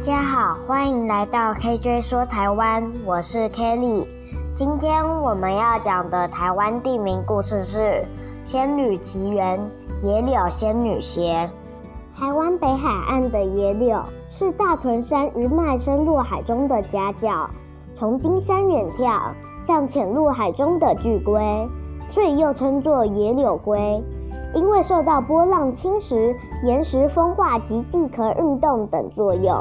大家好，欢迎来到 KJ 说台湾，我是 Kelly。今天我们要讲的台湾地名故事是《仙女奇缘》——野柳仙女鞋。台湾北海岸的野柳是大屯山一脉深入海中的夹角，从金山远眺，像潜入海中的巨龟，所以又称作野柳龟。因为受到波浪侵蚀、岩石风化及地壳运动等作用。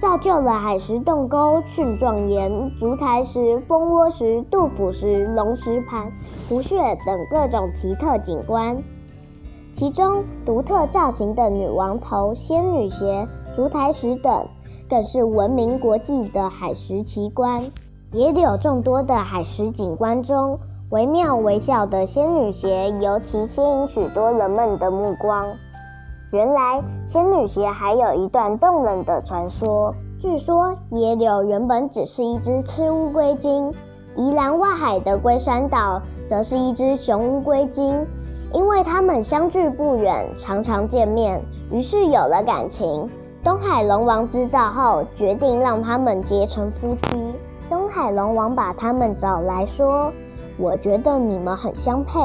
造就了海蚀洞沟、蕈状岩、烛台石、蜂窝石、杜甫石、龙石盘、湖穴等各种奇特景观。其中，独特造型的女王头、仙女鞋、烛台石等，更是闻名国际的海蚀奇观。野柳众多的海蚀景观中，惟妙惟肖的仙女鞋尤其吸引许多人们的目光。原来仙女鞋还有一段动人的传说。据说野柳原本只是一只赤乌龟精，宜兰外海的龟山岛则是一只雄乌龟精。因为他们相距不远，常常见面，于是有了感情。东海龙王知道后，决定让他们结成夫妻。东海龙王把他们找来说：“我觉得你们很相配，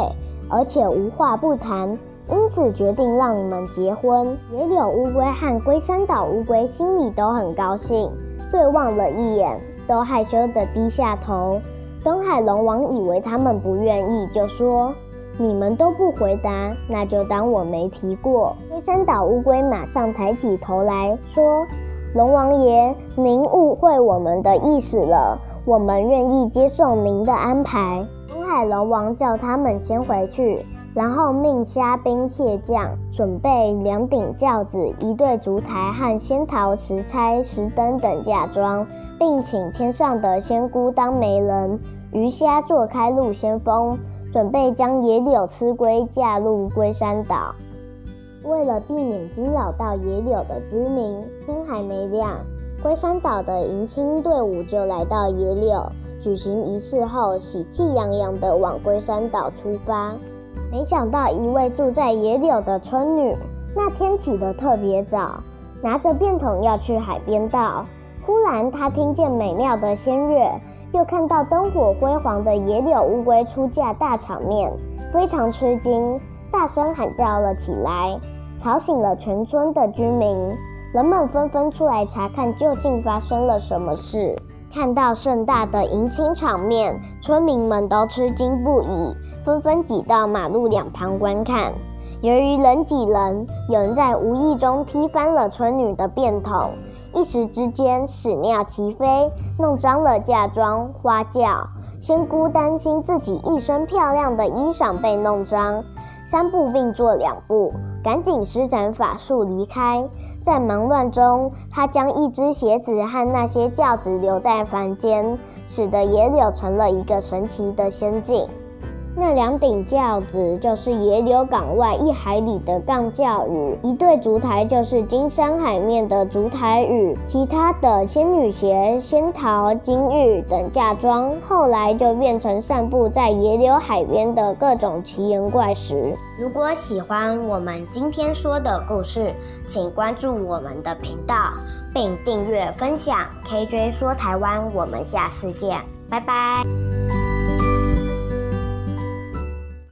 而且无话不谈。”因此决定让你们结婚。野柳乌龟和龟山岛乌龟心里都很高兴，对望了一眼，都害羞地低下头。东海龙王以为他们不愿意，就说：“你们都不回答，那就当我没提过。”龟山岛乌龟马上抬起头来说：“龙王爷，您误会我们的意思了，我们愿意接受您的安排。”东海龙王叫他们先回去。然后命虾兵蟹将准备两顶轿子、一对烛台和仙桃、石钗、石灯等嫁妆，并请天上的仙姑当媒人，鱼虾做开路先锋，准备将野柳吃龟嫁入龟山岛。为了避免惊扰到野柳的居民，天还没亮，龟山岛的迎亲队伍就来到野柳，举行仪式后，喜气洋洋地往龟山岛出发。没想到，一位住在野柳的村女，那天起得特别早，拿着便桶要去海边倒。忽然，她听见美妙的仙乐，又看到灯火辉煌的野柳乌龟出嫁大场面，非常吃惊，大声喊叫了起来，吵醒了全村的居民。人们纷纷出来查看，究竟发生了什么事。看到盛大的迎亲场面，村民们都吃惊不已。纷纷挤到马路两旁观看。由于人挤人，有人在无意中踢翻了村女的便桶，一时之间屎尿齐飞，弄脏了嫁妆花轿。仙姑担心自己一身漂亮的衣裳被弄脏，三步并作两步，赶紧施展法术离开。在忙乱中，他将一只鞋子和那些轿子留在房间，使得野柳成了一个神奇的仙境。那两顶轿子就是野柳港外一海里的港轿屿，一对烛台就是金山海面的烛台屿，其他的仙女鞋、仙桃、金玉等嫁妆，后来就变成散布在野柳海边的各种奇岩怪石。如果喜欢我们今天说的故事，请关注我们的频道，并订阅分享。KJ 说台湾，我们下次见，拜拜。